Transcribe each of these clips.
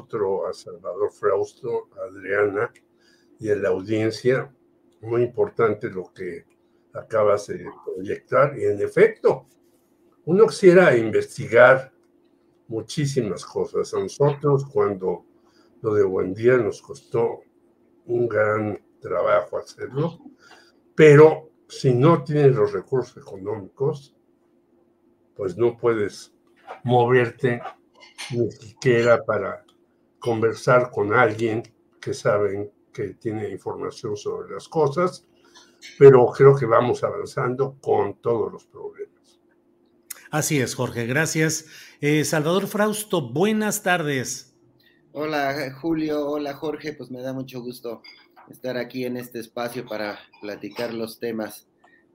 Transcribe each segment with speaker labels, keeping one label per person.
Speaker 1: Otro a Salvador Frausto, a Adriana y a la audiencia. Muy importante lo que acabas de proyectar. Y en efecto, uno quisiera investigar muchísimas cosas. A nosotros, cuando lo de Buen Día nos costó un gran trabajo hacerlo, pero si no tienes los recursos económicos, pues no puedes moverte ni siquiera para conversar con alguien que saben que tiene información sobre las cosas, pero creo que vamos avanzando con todos los problemas.
Speaker 2: Así es, Jorge, gracias. Eh, Salvador Frausto, buenas tardes.
Speaker 3: Hola, Julio, hola, Jorge, pues me da mucho gusto estar aquí en este espacio para platicar los temas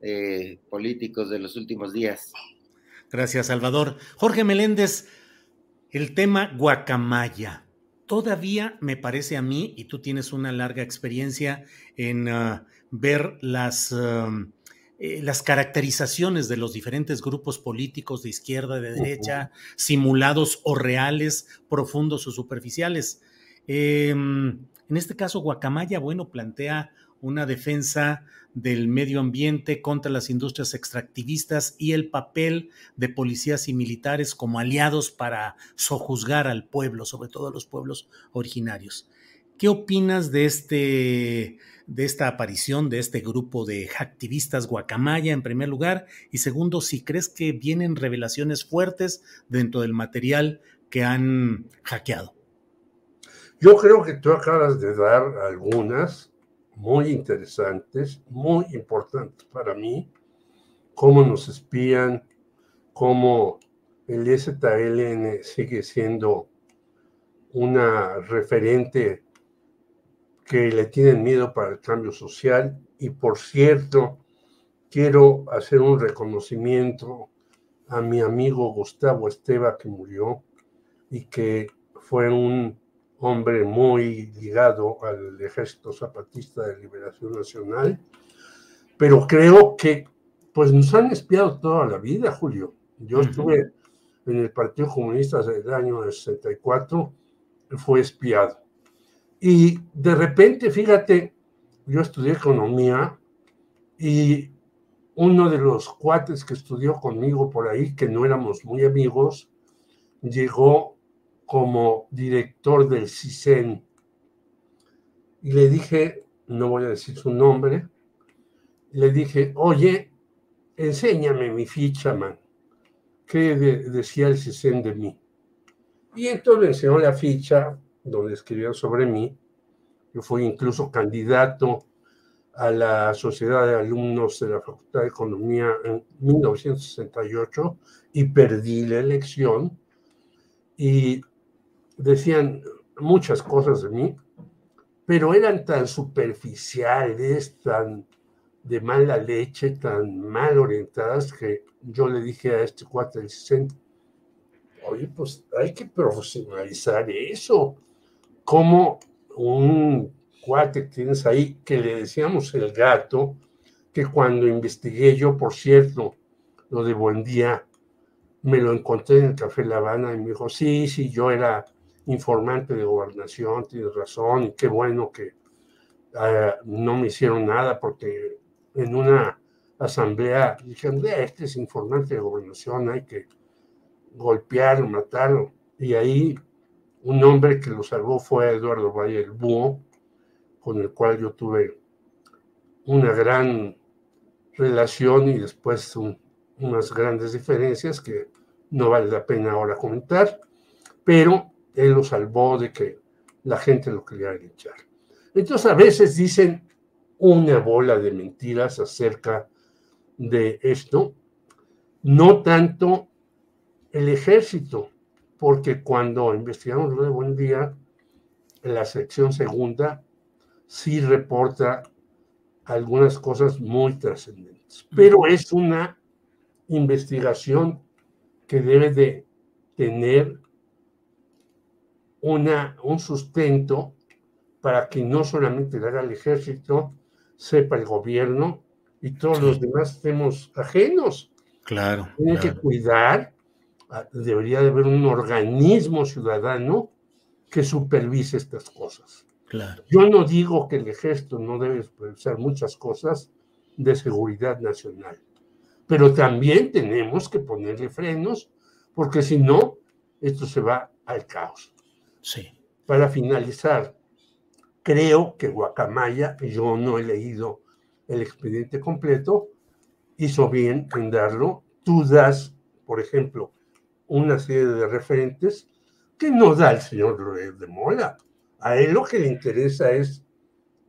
Speaker 3: eh, políticos de los últimos días.
Speaker 2: Gracias, Salvador. Jorge Meléndez, el tema guacamaya. Todavía me parece a mí, y tú tienes una larga experiencia en uh, ver las, uh, eh, las caracterizaciones de los diferentes grupos políticos de izquierda, de derecha, uh -huh. simulados o reales, profundos o superficiales. Eh, en este caso, Guacamaya, bueno, plantea una defensa del medio ambiente contra las industrias extractivistas y el papel de policías y militares como aliados para sojuzgar al pueblo, sobre todo a los pueblos originarios. ¿Qué opinas de, este, de esta aparición de este grupo de activistas guacamaya, en primer lugar? Y segundo, si crees que vienen revelaciones fuertes dentro del material que han hackeado.
Speaker 1: Yo creo que tú acabas de dar algunas muy interesantes, muy importantes para mí, cómo nos espían, cómo el ZLN sigue siendo una referente que le tienen miedo para el cambio social. Y por cierto, quiero hacer un reconocimiento a mi amigo Gustavo Esteba, que murió y que fue un hombre muy ligado al Ejército Zapatista de Liberación Nacional, pero creo que pues nos han espiado toda la vida, Julio. Yo uh -huh. estuve en el Partido Comunista desde el año 64, fue espiado. Y de repente, fíjate, yo estudié economía y uno de los cuates que estudió conmigo por ahí, que no éramos muy amigos, llegó como director del CISEN. Y le dije, no voy a decir su nombre, le dije, oye, enséñame mi ficha, man. ¿Qué de, decía el CISEN de mí? Y entonces le enseñó la ficha donde escribían sobre mí. Yo fui incluso candidato a la Sociedad de Alumnos de la Facultad de Economía en 1968 y perdí la elección. Y decían muchas cosas de mí, pero eran tan superficiales, tan de mala leche, tan mal orientadas, que yo le dije a este cuate del 60, oye, pues hay que profesionalizar eso. Como un cuate que tienes ahí, que le decíamos el gato, que cuando investigué yo, por cierto, lo de Buen Día, me lo encontré en el Café La Habana y me dijo, sí, sí, yo era informante de gobernación, tienes razón, y qué bueno que eh, no me hicieron nada porque en una asamblea dijeron, este es informante de gobernación, hay que golpearlo, matarlo. Y ahí un hombre que lo salvó fue Eduardo Valle el Búho, con el cual yo tuve una gran relación y después unas grandes diferencias que no vale la pena ahora comentar, pero él lo salvó de que la gente lo quería linchar. Entonces a veces dicen una bola de mentiras acerca de esto, no tanto el ejército, porque cuando investigamos lo de Buen Día, la sección segunda sí reporta algunas cosas muy trascendentes, pero es una investigación que debe de tener una, un sustento para que no solamente le haga el ejército, sepa el gobierno y todos los demás estemos ajenos.
Speaker 2: Claro.
Speaker 1: Tienen que cuidar, ah, debería de haber un organismo ciudadano que supervise estas cosas.
Speaker 2: Claro.
Speaker 1: Yo no digo que el ejército no debe supervisar muchas cosas de seguridad nacional, pero también tenemos que ponerle frenos, porque si no, esto se va al caos.
Speaker 2: Sí.
Speaker 1: Para finalizar, creo que Guacamaya, yo no he leído el expediente completo, hizo bien en darlo. Tú das, por ejemplo, una serie de referentes que no da el señor de Mola. A él lo que le interesa es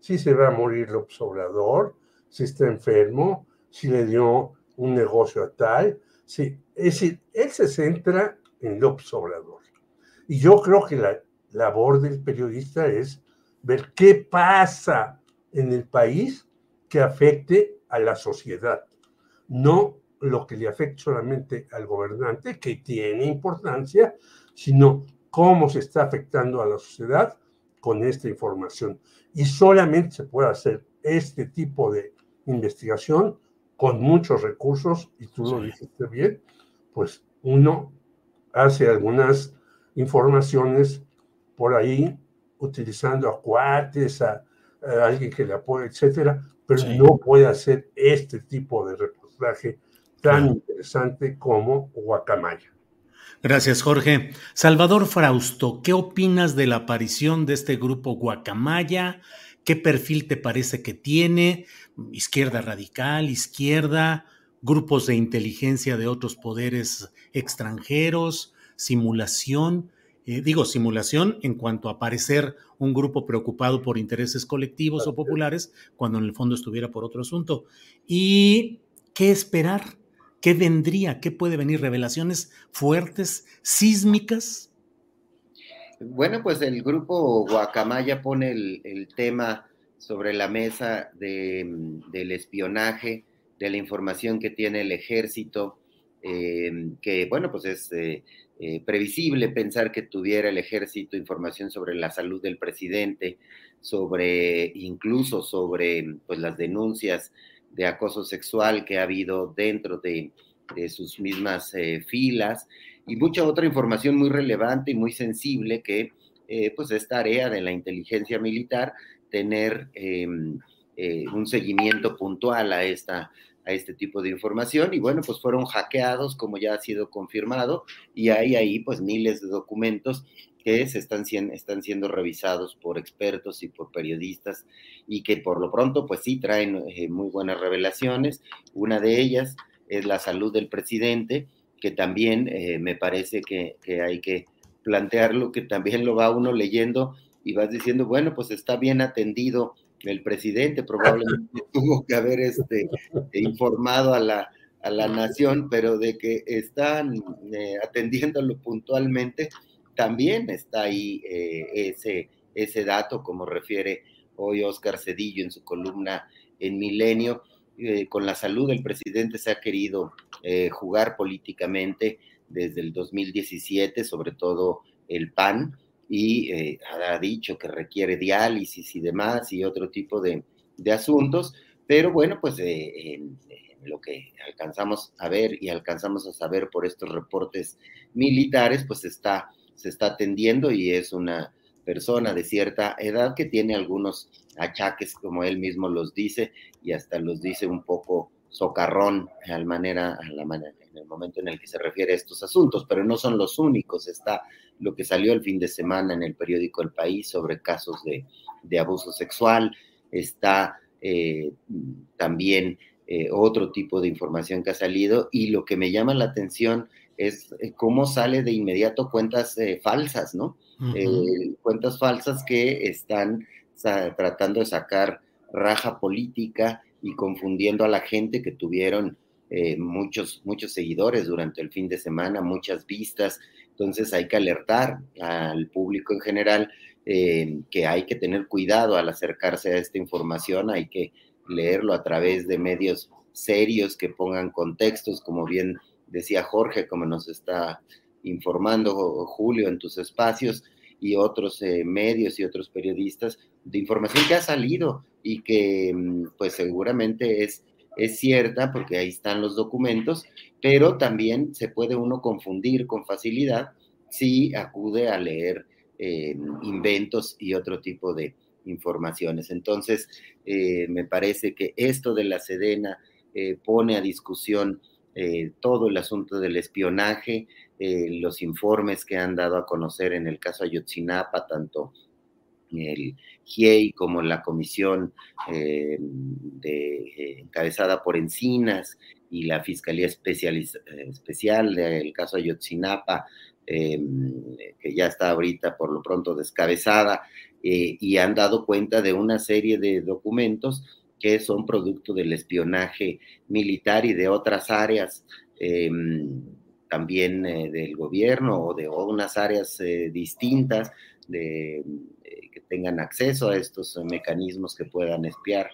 Speaker 1: si se va a morir el Obrador, si está enfermo, si le dio un negocio a tal. Si, es decir, él se centra en López Obrador. Y yo creo que la labor del periodista es ver qué pasa en el país que afecte a la sociedad, no lo que le afecte solamente al gobernante, que tiene importancia, sino cómo se está afectando a la sociedad con esta información. Y solamente se puede hacer este tipo de investigación con muchos recursos, y tú lo dijiste bien, pues uno hace algunas informaciones por ahí utilizando a cuates, a, alguien que le apoye, etcétera, pero no puede hacer este tipo de reportaje tan interesante como Guacamaya.
Speaker 2: Gracias, Jorge. Salvador Frausto, ¿qué opinas de la aparición de este grupo Guacamaya? ¿Qué perfil te parece que tiene? ¿Izquierda radical, izquierda, grupos de inteligencia de otros poderes extranjeros, simulación? Eh, digo, simulación en cuanto a parecer un grupo preocupado por intereses colectivos o populares, cuando en el fondo estuviera por otro asunto. ¿Y qué esperar? ¿Qué vendría? ¿Qué puede venir? ¿Revelaciones fuertes, sísmicas?
Speaker 3: Bueno, pues el grupo Guacamaya pone el, tema sobre la mesa del espionaje, de la información que tiene el ejército, eh, que bueno, pues es eh, eh, previsible pensar que tuviera el ejército información sobre la salud del presidente, sobre incluso sobre pues, las denuncias de acoso sexual que ha habido dentro de, sus mismas filas y mucha otra información muy relevante y muy sensible que pues es tarea de la inteligencia militar tener em, un seguimiento puntual a esta a este tipo de información y bueno, pues fueron hackeados como ya ha sido confirmado y hay ahí pues miles de documentos que se están, están siendo revisados por expertos y por periodistas y que por lo pronto pues sí traen eh, muy buenas revelaciones. Una de ellas es la salud del presidente, que también eh, me parece que, que hay que plantearlo, que también lo va uno leyendo y vas diciendo, bueno, pues está bien atendido el presidente probablemente tuvo que haber este, informado a la, a la nación, pero de que están eh, atendiéndolo puntualmente, también está ahí eh, ese, ese dato, como refiere hoy Oscar Cedillo en su columna en Milenio. Eh, con la salud del presidente se ha querido jugar políticamente desde el 2017, sobre todo el PAN, y eh, ha dicho que requiere diálisis y demás y otro tipo de, asuntos, pero bueno, pues eh, en, lo que alcanzamos a ver y alcanzamos a saber por estos reportes militares, pues está, se está atendiendo y es una persona de cierta edad que tiene algunos achaques, como él mismo los dice, y hasta los dice un poco socarrón a la manera, a la manera, en el momento en el que se refiere a estos asuntos, pero no son los únicos. Está lo que salió el fin de semana en el periódico El País sobre casos de, de abuso sexual, está eh, también eh, otro tipo de información que ha salido y lo que me llama la atención es eh, cómo sale de inmediato cuentas falsas, ¿no? cuentas falsas que están tratando de sacar raja política y confundiendo a la gente que tuvieron muchos, muchos seguidores durante el fin de semana, muchas vistas. Entonces hay que alertar al público en general eh, que hay que tener cuidado al acercarse a esta información, hay que leerlo a través de medios serios que pongan contextos, como bien decía Jorge, como nos está informando Julio en tus espacios y otros eh, medios y otros periodistas de información que ha salido y que mm, pues seguramente es, es cierta porque ahí están los documentos, pero también se puede uno confundir con facilidad si acude a leer eh, inventos y otro tipo de informaciones. Entonces, eh, me parece que esto de la Sedena eh, pone a discusión todo el asunto del espionaje, los informes que han dado a conocer en el caso Ayotzinapa, tanto el GIEI como la comisión de, encabezada por Encinas y la Fiscalía Especial del caso Ayotzinapa, Em, que ya está ahorita por lo pronto descabezada, eh, y han dado cuenta de una serie de documentos que son producto del espionaje militar y de otras áreas em, también eh, del gobierno o de unas áreas eh, distintas de, que tengan acceso a estos mecanismos que puedan espiar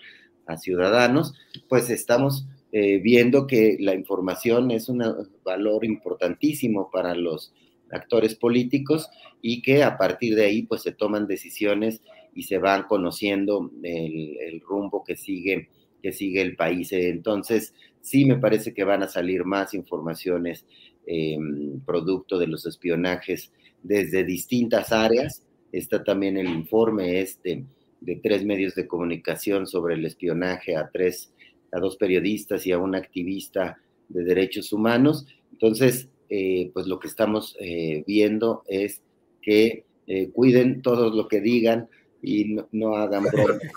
Speaker 3: a ciudadanos, pues estamos viendo que la información es un valor importantísimo para los actores políticos y que a partir de ahí pues se toman decisiones y se van conociendo el, rumbo que sigue, que sigue el país. Entonces, sí me parece que van a salir más informaciones eh, producto de los espionajes desde distintas áreas. Está también el informe este de tres medios de comunicación sobre el espionaje a tres, a dos periodistas y a un activista de derechos humanos. Entonces, eh, pues lo que estamos eh, viendo es que eh, cuiden todo lo que digan y no, hagan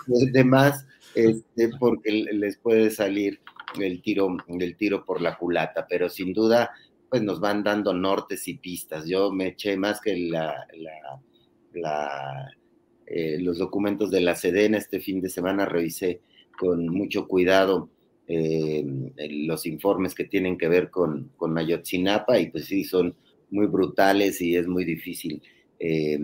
Speaker 3: de más, este, porque les puede salir el tiro, el tiro por la culata, pero sin duda, pues nos van dando nortes y pistas. Yo me eché más que la, los documentos de la Sedena este fin de semana, revisé con mucho cuidado eh, los informes que tienen que ver con, con Mayotzinapa y pues sí, son muy brutales y es muy difícil eh,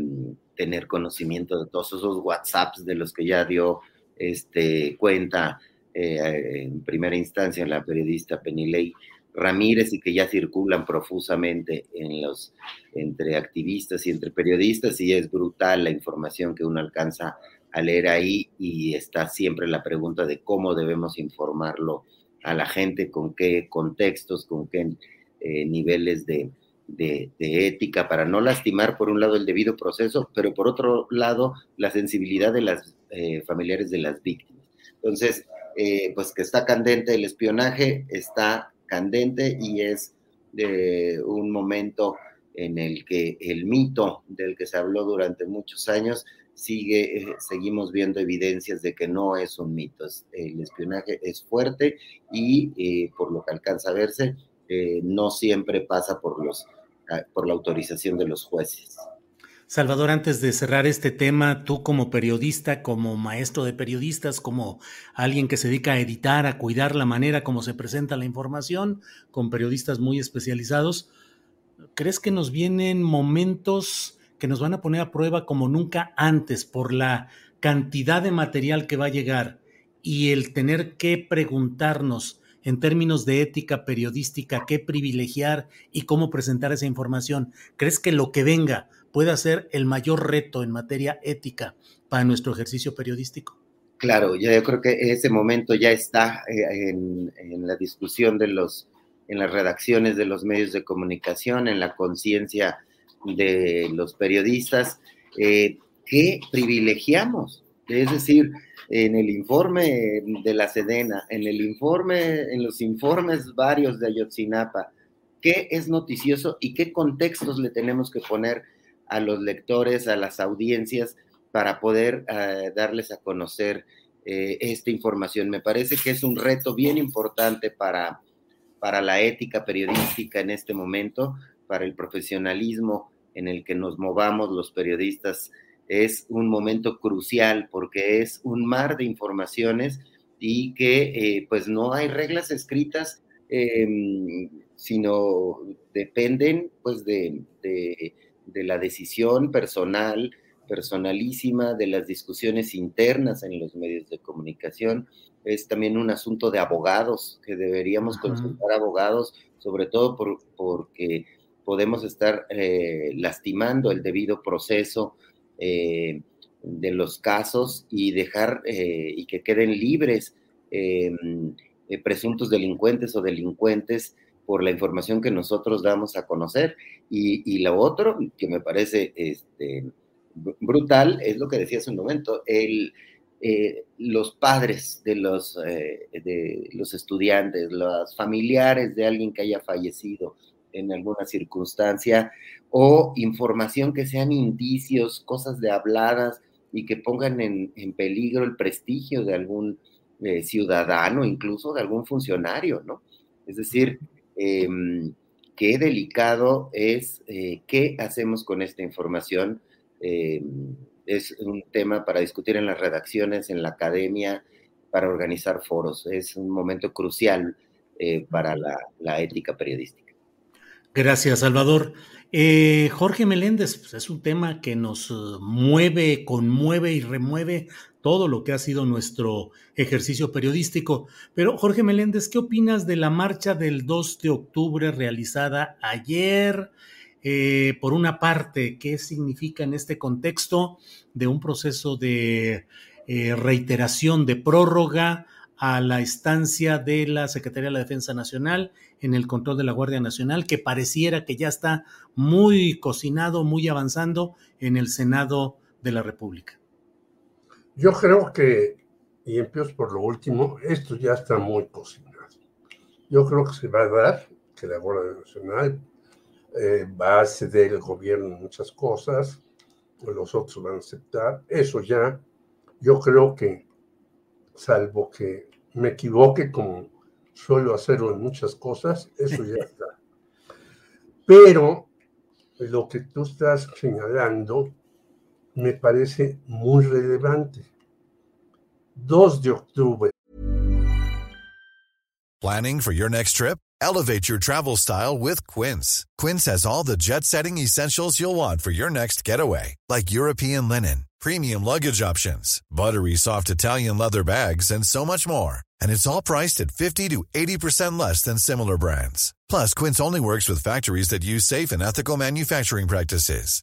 Speaker 3: tener conocimiento de todos esos WhatsApps de los que ya dio este, cuenta eh, en primera instancia la periodista Penilei Ramírez y que ya circulan profusamente en los, entre activistas y entre periodistas y es brutal la información que uno alcanza a leer ahí y está siempre la pregunta de cómo debemos informarlo a la gente, con qué contextos, con qué eh, niveles de, ética, para no lastimar por un lado el debido proceso, pero por otro lado la sensibilidad de las eh, familiares de las víctimas. Entonces, eh, pues que está candente el espionaje, está candente y es un momento en el que el mito del que se habló durante muchos años sigue, eh, seguimos viendo evidencias de que no es un mito. el espionaje es fuerte y eh, por lo que alcanza a verse, eh, no siempre pasa por, los, ah, por la autorización de los jueces.
Speaker 2: Salvador, antes de cerrar este tema, tú como periodista, como maestro de periodistas, como alguien que se dedica a editar, a cuidar la manera como se presenta la información, con periodistas muy especializados, ¿crees que nos vienen momentos que nos van a poner a prueba como nunca antes por la cantidad de material que va a llegar y el tener que preguntarnos en términos de ética periodística qué privilegiar y cómo presentar esa información. ¿Crees que lo que venga puede ser el mayor reto en materia ética para nuestro ejercicio periodístico?
Speaker 3: Claro, yo creo que ese momento ya está eh, en, la discusión de los, en las redacciones de los medios de comunicación, en la conciencia de los periodistas, eh, que privilegiamos. Es decir, en el informe de la Sedena, en el informe, en los informes varios de Ayotzinapa, qué es noticioso y qué contextos le tenemos que poner a los lectores, a las audiencias, para poder eh, darles a conocer eh, esta información. Me parece que es un reto bien importante para, para la ética periodística en este momento, para el profesionalismo en el que nos movamos los periodistas. Es un momento crucial porque es un mar de informaciones y que eh, pues no hay reglas escritas, em, sino dependen pues de, de la decisión personal, personalísima, de las discusiones internas en los medios de comunicación. Es también un asunto de abogados, que deberíamos consultar abogados, sobre todo porque podemos estar eh, lastimando el debido proceso eh, de los casos y dejar eh, y que queden libres em, presuntos delincuentes o delincuentes por la información que nosotros damos a conocer. Y, lo otro que me parece este, brutal es lo que decía hace un momento, el, eh, los padres de los, eh, de los estudiantes, los familiares de alguien que haya fallecido en alguna circunstancia, o información que sean indicios, cosas de habladas y que pongan en, en peligro el prestigio de algún eh, ciudadano, incluso de algún funcionario, ¿no? Es decir, Em, qué delicado es eh, qué hacemos con esta información. Em, es un tema para discutir en las redacciones, en la academia, para organizar foros. Es un momento crucial eh, para la, ética periodística.
Speaker 2: Gracias, Salvador. Eh, Jorge Meléndez, pues, es un tema que nos mueve, conmueve y remueve todo lo que ha sido nuestro ejercicio periodístico. Pero Jorge Meléndez, ¿qué opinas de la marcha del 2 de octubre realizada ayer? Eh, por una parte, ¿qué significa en este contexto de un proceso de eh, reiteración, de prórroga a la estancia de la Secretaría de la Defensa Nacional en el control de la Guardia Nacional, que pareciera que ya está muy cocinado, muy avanzando en el Senado de la República?
Speaker 1: Yo creo que, y empiezo por lo último, esto ya está muy cocinado. Yo creo que se va a dar, que la Guardia Nacional eh, va a ceder el gobierno en muchas cosas, los otros van a aceptar. Eso ya, yo creo que, salvo que me equivoque como suelo hacerlo en muchas cosas, eso ya está. Pero lo que tú estás señalando me parece muy relevante. 2 de octubre.
Speaker 4: Planning for your next trip? Elevate your travel style with Quince. Quince has all the jet setting essentials you'll want for your next getaway, like European linen, premium luggage options, buttery soft Italian leather bags, and so much more. And it's all priced at 50 to 80% less than similar brands. Plus, Quince only works with factories that use safe and ethical manufacturing practices.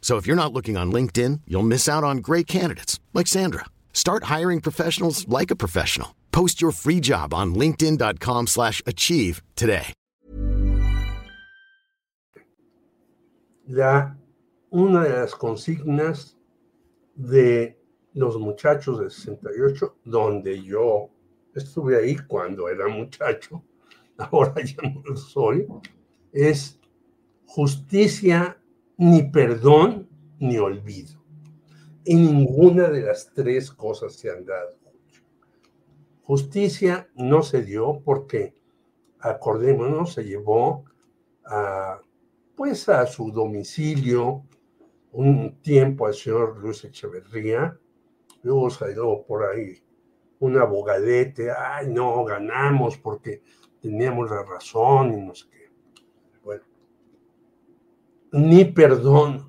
Speaker 5: So if you're not looking on LinkedIn, you'll miss out on great candidates like Sandra. Start hiring professionals like a professional. Post your free job on linkedin.com/achieve today.
Speaker 1: La una de las consignas de los muchachos de 68 donde yo estuve ahí cuando era muchacho, ahora ya no lo soy, es justicia ni perdón ni olvido. Y ninguna de las tres cosas se han dado. Justicia no se dio porque, acordémonos, se llevó a, pues a su domicilio un tiempo al señor Luis Echeverría, luego salió por ahí un abogadete, ay, no, ganamos porque teníamos la razón y no sé qué. Ni perdón.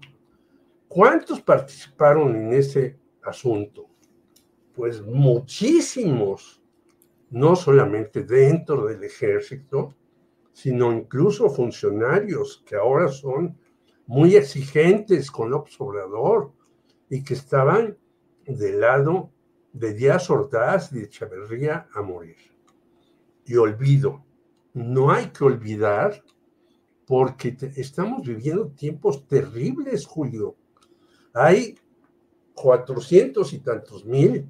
Speaker 1: ¿Cuántos participaron en ese asunto? Pues muchísimos, no solamente dentro del ejército, sino incluso funcionarios que ahora son muy exigentes con López Obrador y que estaban del lado de Díaz Ordaz y de Echeverría a morir. Y olvido, no hay que olvidar porque estamos viviendo tiempos terribles, Julio. Hay cuatrocientos y tantos mil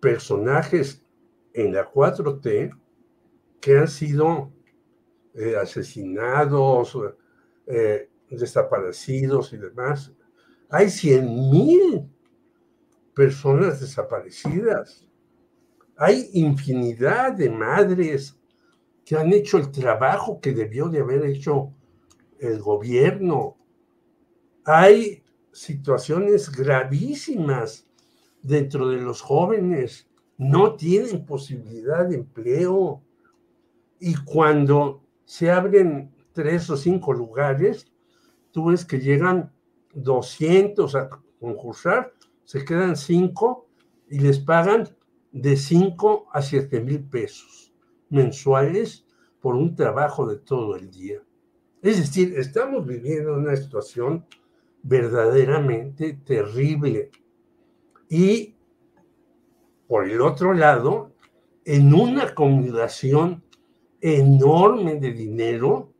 Speaker 1: personajes en la 4T que han sido eh, asesinados, eh, desaparecidos y demás. Hay cien mil personas desaparecidas. Hay infinidad de madres que han hecho el trabajo que debió de haber hecho el gobierno. Hay situaciones gravísimas dentro de los jóvenes. No tienen posibilidad de empleo. Y cuando se abren tres o cinco lugares, tú ves que llegan 200 a concursar se quedan cinco y les pagan de cinco a siete mil pesos mensuales por un trabajo de todo el día. Es decir, estamos viviendo una situación verdaderamente terrible. Y por el otro lado, en una acumulación enorme de dinero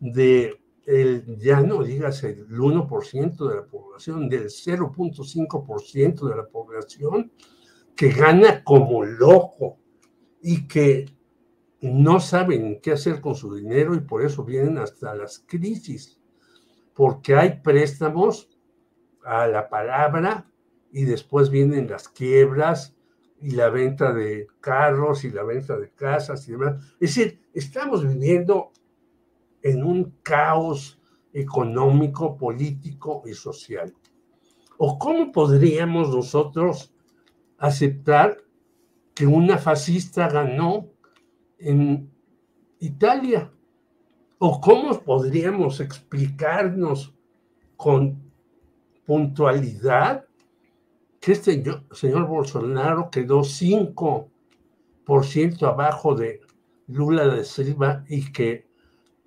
Speaker 1: de el, ya no digas el 1% de la población, del 0.5% de la población que gana como loco y que no saben qué hacer con su dinero y por eso vienen hasta las crisis, porque hay préstamos a la palabra y después vienen las quiebras y la venta de carros y la venta de casas y demás. Es decir, estamos viviendo en un caos económico, político y social. ¿O cómo podríamos nosotros aceptar que una fascista ganó en Italia? ¿O cómo podríamos explicarnos con puntualidad que este señor Bolsonaro quedó 5% abajo de Lula de Silva y que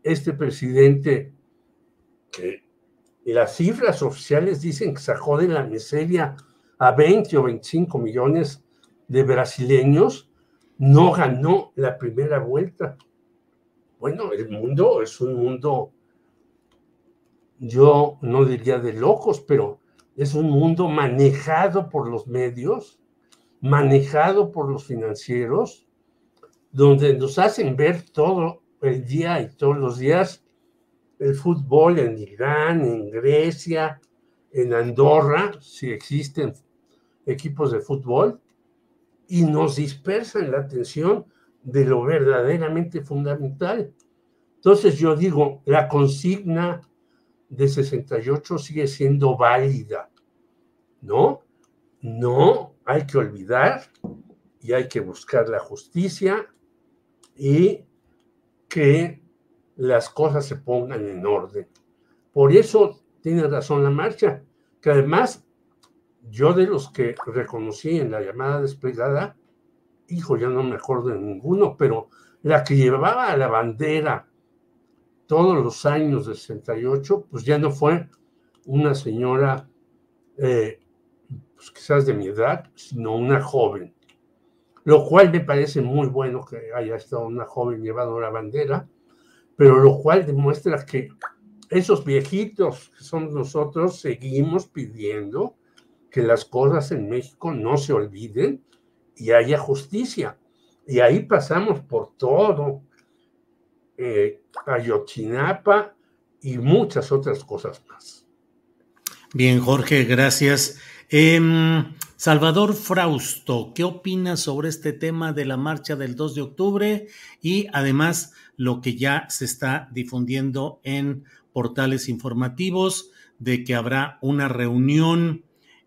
Speaker 1: este presidente, que las cifras oficiales dicen que sacó de la miseria a 20 o 25 millones de brasileños, no ganó la primera vuelta. Bueno, el mundo es un mundo, yo no diría de locos, pero es un mundo manejado por los medios, manejado por los financieros, donde nos hacen ver todo el día y todos los días el fútbol en Irán, en Grecia, en Andorra, si existen equipos de fútbol, y nos dispersan la atención de lo verdaderamente fundamental. Entonces yo digo, la consigna de 68 sigue siendo válida, ¿no? No hay que olvidar y hay que buscar la justicia y que las cosas se pongan en orden. Por eso tiene razón la marcha, que además yo de los que reconocí en la llamada desplegada, hijo, ya no me acuerdo de ninguno, pero la que llevaba la bandera todos los años del 68, pues ya no fue una señora, eh, pues quizás de mi edad, sino una joven. Lo cual me parece muy bueno que haya estado una joven llevando la bandera, pero lo cual demuestra que esos viejitos que somos nosotros seguimos pidiendo que las cosas en México no se olviden y haya justicia. Y ahí pasamos por todo, eh, Ayotzinapa y muchas otras cosas más.
Speaker 2: Bien, Jorge, gracias. Em, Salvador Frausto, ¿qué opinas sobre este tema de la marcha del 2 de octubre y además lo que ya se está difundiendo en portales informativos de que habrá una reunión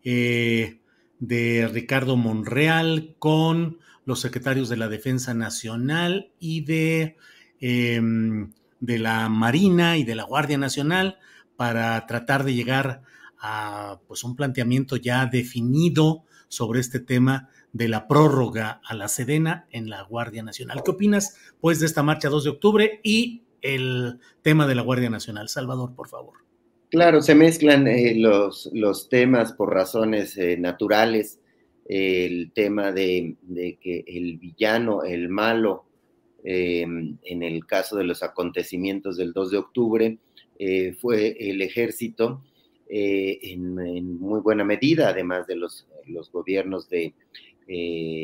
Speaker 2: eh, de Ricardo Monreal con los secretarios de la Defensa Nacional y de, em, de la Marina y de la Guardia Nacional para tratar de llegar a pues, un planteamiento ya definido sobre este tema de la prórroga a la Sedena en la Guardia Nacional. ¿Qué opinas, pues, de esta marcha 2 de octubre y el tema de la Guardia Nacional? Salvador, por favor.
Speaker 3: Claro, se mezclan eh, los, los, temas por razones eh, naturales. el tema de, que el villano, el malo, em, en el caso de los acontecimientos del 2 de octubre, eh, fue el ejército en, muy buena medida, además de los, los gobiernos de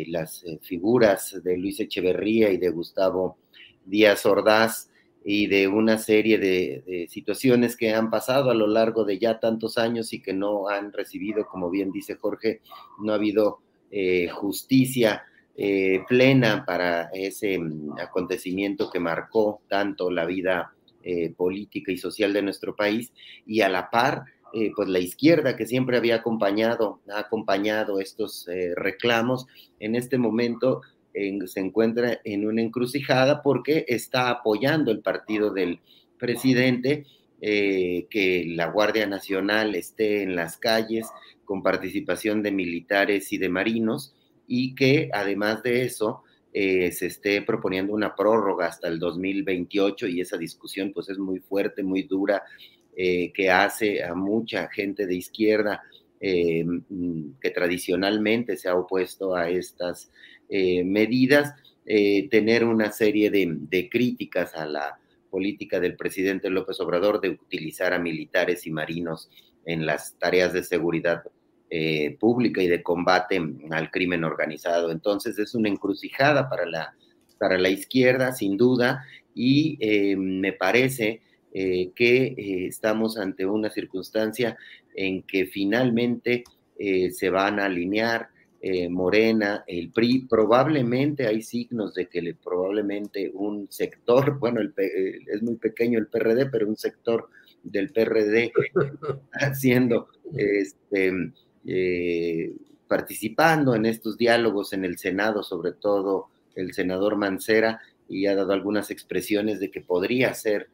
Speaker 3: las figuras de Luis Echeverría y de Gustavo Díaz Ordaz, y de una serie de, situaciones que han pasado a lo largo de ya tantos años y que no han recibido, como bien dice Jorge, no ha habido eh, justicia eh, plena para ese mm, acontecimiento que marcó tanto la vida eh, política y social de nuestro país. Y a la par pues la izquierda que siempre había acompañado, ha acompañado estos reclamos, en este momento se encuentra en una encrucijada porque está apoyando el partido del presidente eh, que la Guardia Nacional esté en las calles con participación de militares y de marinos y que además de eso eh, se esté proponiendo una prórroga hasta el 2028 y esa discusión pues es muy fuerte, muy dura, eh, que hace a mucha gente de izquierda mm, que tradicionalmente se ha opuesto a estas eh, medidas, eh, tener una serie de, críticas a la política del presidente López Obrador de utilizar a militares y marinos en las tareas de seguridad eh, pública y de combate al crimen organizado. Entonces es una encrucijada para la, para la izquierda, sin duda, y me parece que estamos ante una circunstancia en que finalmente se van a alinear eh, Morena, el PRI, probablemente hay signos de que le, probablemente un sector, bueno, eh, es muy pequeño el PRD, pero un sector del PRD haciendo, este, eh, participando en estos diálogos en el Senado, sobre todo el senador Mancera, y ha dado algunas expresiones de que podría ser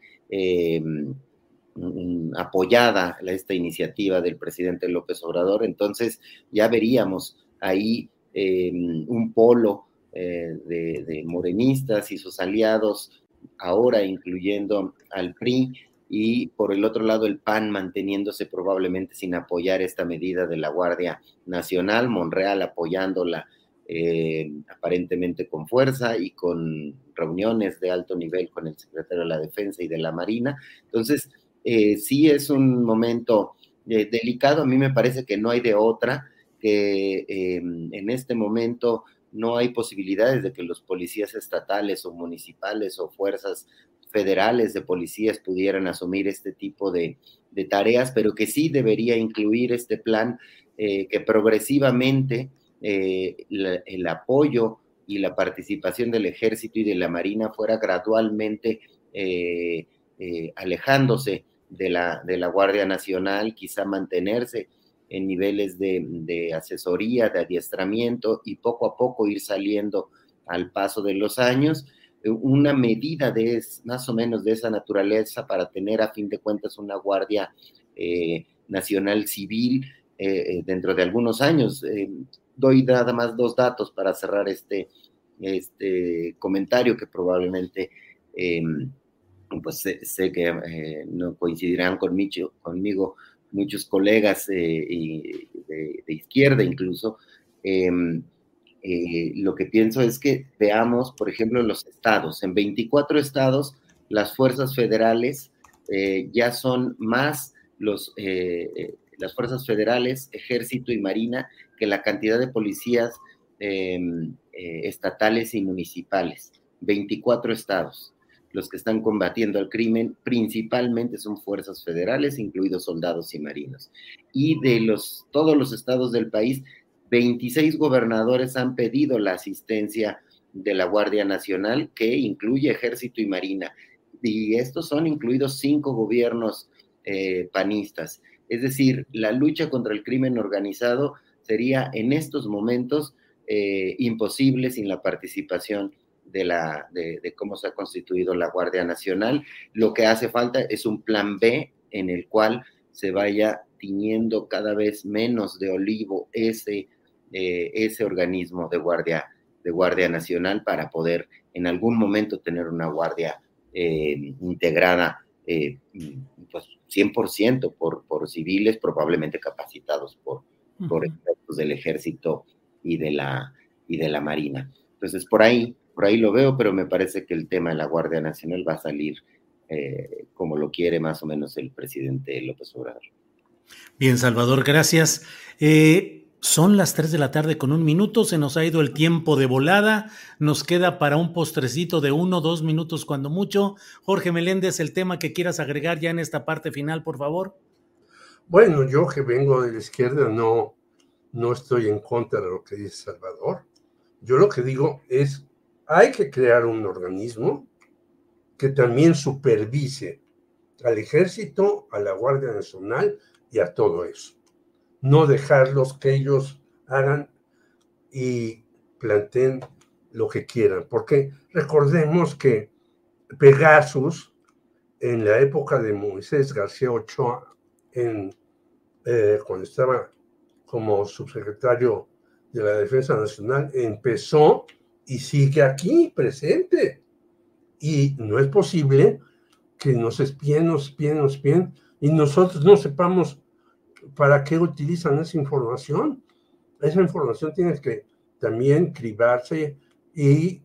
Speaker 3: apoyada esta iniciativa del presidente López Obrador. Entonces ya veríamos ahí eh, un polo eh, de, morenistas y sus aliados, ahora incluyendo al PRI, y por el otro lado el PAN manteniéndose probablemente sin apoyar esta medida de la Guardia Nacional, Monreal apoyándola eh, aparentemente con fuerza y con reuniones de alto nivel con el secretario de la Defensa y de la Marina. Entonces, sí es un momento delicado, a mí me parece que no hay de otra que em, en este momento no hay posibilidades de que los policías estatales o municipales o fuerzas federales de policías pudieran asumir este tipo de, tareas, pero que sí debería incluir este plan eh, que progresivamente eh, el apoyo y la participación del ejército y de la marina fuera gradualmente eh, alejándose de la, de la Guardia Nacional, quizá mantenerse en niveles de, asesoría, de adiestramiento y poco a poco ir saliendo al paso de los años eh, una medida de más o menos de esa naturaleza para tener a fin de cuentas una guardia eh, nacional civil eh, dentro de algunos años. Doy nada más dos datos para cerrar este, este comentario que probablemente em, pues sé, que no coincidirán conmigo, conmigo muchos colegas eh, de, izquierda incluso, em, eh, lo que pienso es que veamos, por ejemplo, los estados. En 24 estados, las fuerzas federales eh, ya son más los, las fuerzas federales, ejército y marina, que la cantidad de policías em, estatales y municipales. 24 estados los que están combatiendo al crimen principalmente son fuerzas federales, incluidos soldados y marinos. Y de los, todos los estados del país, 26 gobernadores han pedido la asistencia de la Guardia Nacional, que incluye ejército y marina. Y estos son incluidos cinco gobiernos eh, panistas. Es decir, la lucha contra el crimen organizado sería en estos momentos eh, imposible sin la participación de, la, de, cómo se ha constituido la Guardia Nacional. Lo que hace falta es un plan B en el cual se vaya tiñendo cada vez menos de olivo ese, eh, ese organismo de guardia, de guardia Nacional para poder en algún momento tener una guardia eh, integrada pues 100% por, por civiles, probablemente capacitados por, por expertos del ejército y de la, y de la Marina. Entonces, por ahí, por ahí lo veo, pero me parece que el tema de la Guardia Nacional va a salir eh, como lo quiere más o menos el presidente López Obrador.
Speaker 2: Bien, Salvador, gracias. Eh, son las 3 de la tarde con un minuto, se nos ha ido el tiempo de volada, nos queda para un postrecito de uno, dos minutos cuando mucho. Jorge Meléndez, el tema que quieras agregar ya en esta parte final, por favor.
Speaker 1: Bueno, yo que vengo de la izquierda no, no estoy en contra de lo que dice Salvador. Yo lo que digo es, hay que crear un organismo que también supervise al ejército, a la Guardia Nacional y a todo eso. No dejarlos que ellos hagan y planteen lo que quieran, porque recordemos que Pegasus, en la época de Moisés García Ochoa, en, eh, cuando estaba como subsecretario de la Defensa Nacional, empezó y sigue aquí presente. Y no es posible que nos espíen, nos espíen, nos espíen y nosotros no sepamos para qué utilizan esa información. Esa información tiene que también cribarse y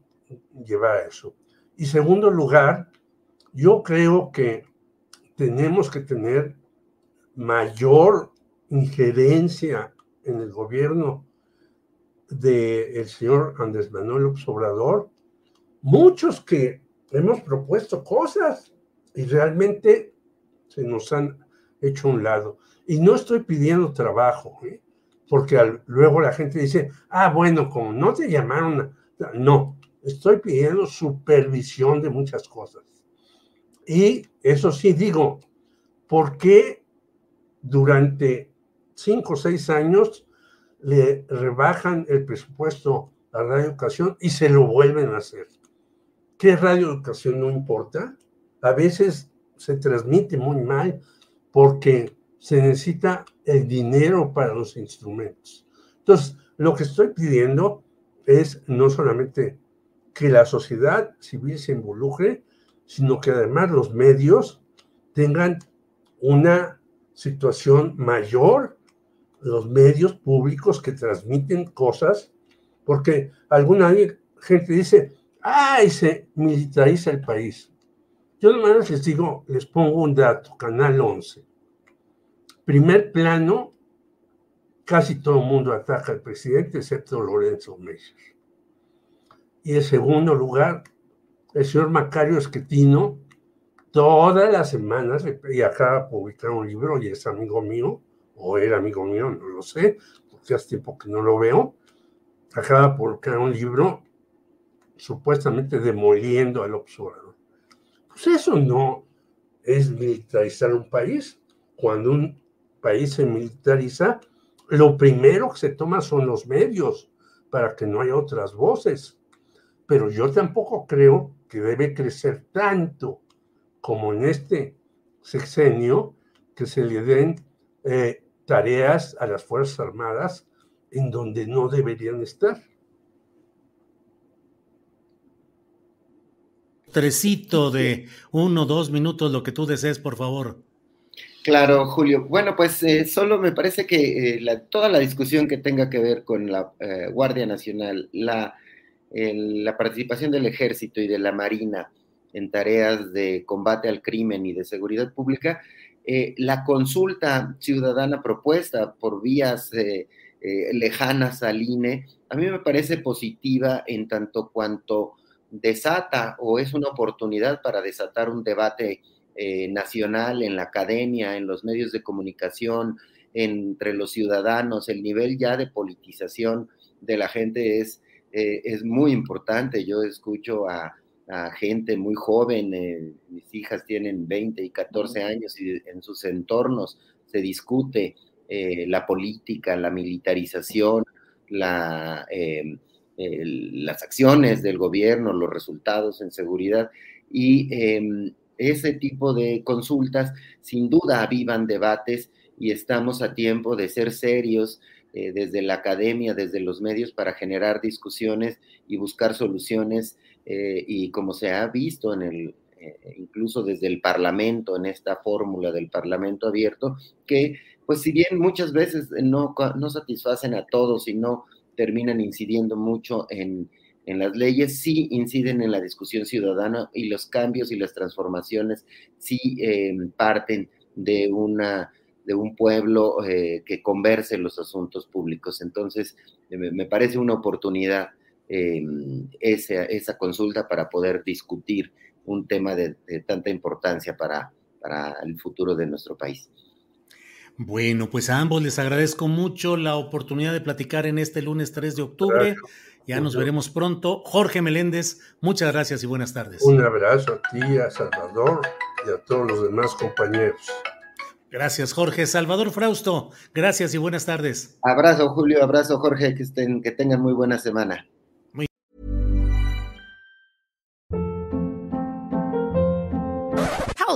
Speaker 1: llevar a eso. Y segundo lugar, yo creo que tenemos que tener mayor injerencia en el gobierno del señor Andrés Manuel López Obrador, muchos que hemos propuesto cosas y realmente se nos han hecho un lado. Y no estoy pidiendo trabajo, ¿eh? porque luego la gente dice, ah, bueno, como no te llamaron, no, estoy pidiendo supervisión de muchas cosas. Y eso sí digo, ¿por qué durante cinco o seis años le rebajan el presupuesto a Radio Educación y se lo vuelven a hacer. ¿Qué Radio Educación no importa? A veces se transmite muy mal porque se necesita el dinero para los instrumentos. Entonces, lo que estoy pidiendo es no solamente que la sociedad civil se involucre, sino que además los medios tengan una situación mayor los medios públicos que transmiten cosas, porque alguna gente dice, ¡ay, se militariza el país! Yo nomás les digo, les pongo un dato, Canal 11. Primer plano, casi todo el mundo ataca al presidente, excepto Lorenzo Meyer. Y en segundo lugar, el señor Macario Esquetino, todas las semanas, y acaba de publicar un libro y es amigo mío, o era amigo mío, no lo sé, porque hace tiempo que no lo veo, acaba por crear un libro supuestamente demoliendo al observador. Pues eso no es militarizar un país. Cuando un país se militariza, lo primero que se toma son los medios para que no haya otras voces. Pero yo tampoco creo que debe crecer tanto como en este sexenio que se le den eh, tareas a las Fuerzas Armadas en donde no deberían estar.
Speaker 2: Tresito de uno, dos minutos, lo que tú desees, por favor.
Speaker 3: Claro, Julio. Bueno, pues eh, solo me parece que eh, toda la discusión que tenga que ver con la eh, Guardia Nacional, la, la participación del Ejército y de la Marina en tareas de combate al crimen y de seguridad pública, eh, la consulta ciudadana propuesta por vías eh, eh, lejanas al INE, a mí me parece positiva en tanto cuanto desata o es una oportunidad para desatar un debate nacional en la academia, en los medios de comunicación, entre los ciudadanos, el nivel ya de politización de la gente es, es muy importante. Yo escucho a, a gente muy joven, eh, mis hijas tienen 20 y 14 años y en sus entornos se discute eh, la política, la militarización, la, em, las acciones del gobierno, los resultados en seguridad y em, ese tipo de consultas sin duda avivan debates y estamos a tiempo de ser serios eh, desde la academia, desde los medios para generar discusiones y buscar soluciones eh, y como se ha visto en el, incluso desde el Parlamento, en esta fórmula del Parlamento abierto, que pues si bien muchas veces no, no satisfacen a todos y no terminan incidiendo mucho en, en las leyes, sí inciden en la discusión ciudadana y los cambios y las transformaciones sí eh, parten de una de un pueblo eh, que converse los asuntos públicos. Entonces, eh, me parece una oportunidad esa, esa, consulta para poder discutir un tema de, de tanta importancia para, para el futuro de nuestro país.
Speaker 2: Bueno, pues a ambos les agradezco mucho la oportunidad de platicar en este lunes 3 de octubre. Ya nos veremos pronto. Jorge Meléndez, muchas gracias y buenas tardes.
Speaker 1: Un abrazo a ti, a Salvador y a todos los demás compañeros.
Speaker 2: Gracias, Jorge. Salvador Frausto, gracias y buenas tardes.
Speaker 3: Abrazo, Julio, abrazo, Jorge, que, estén, que tengan muy buena semana.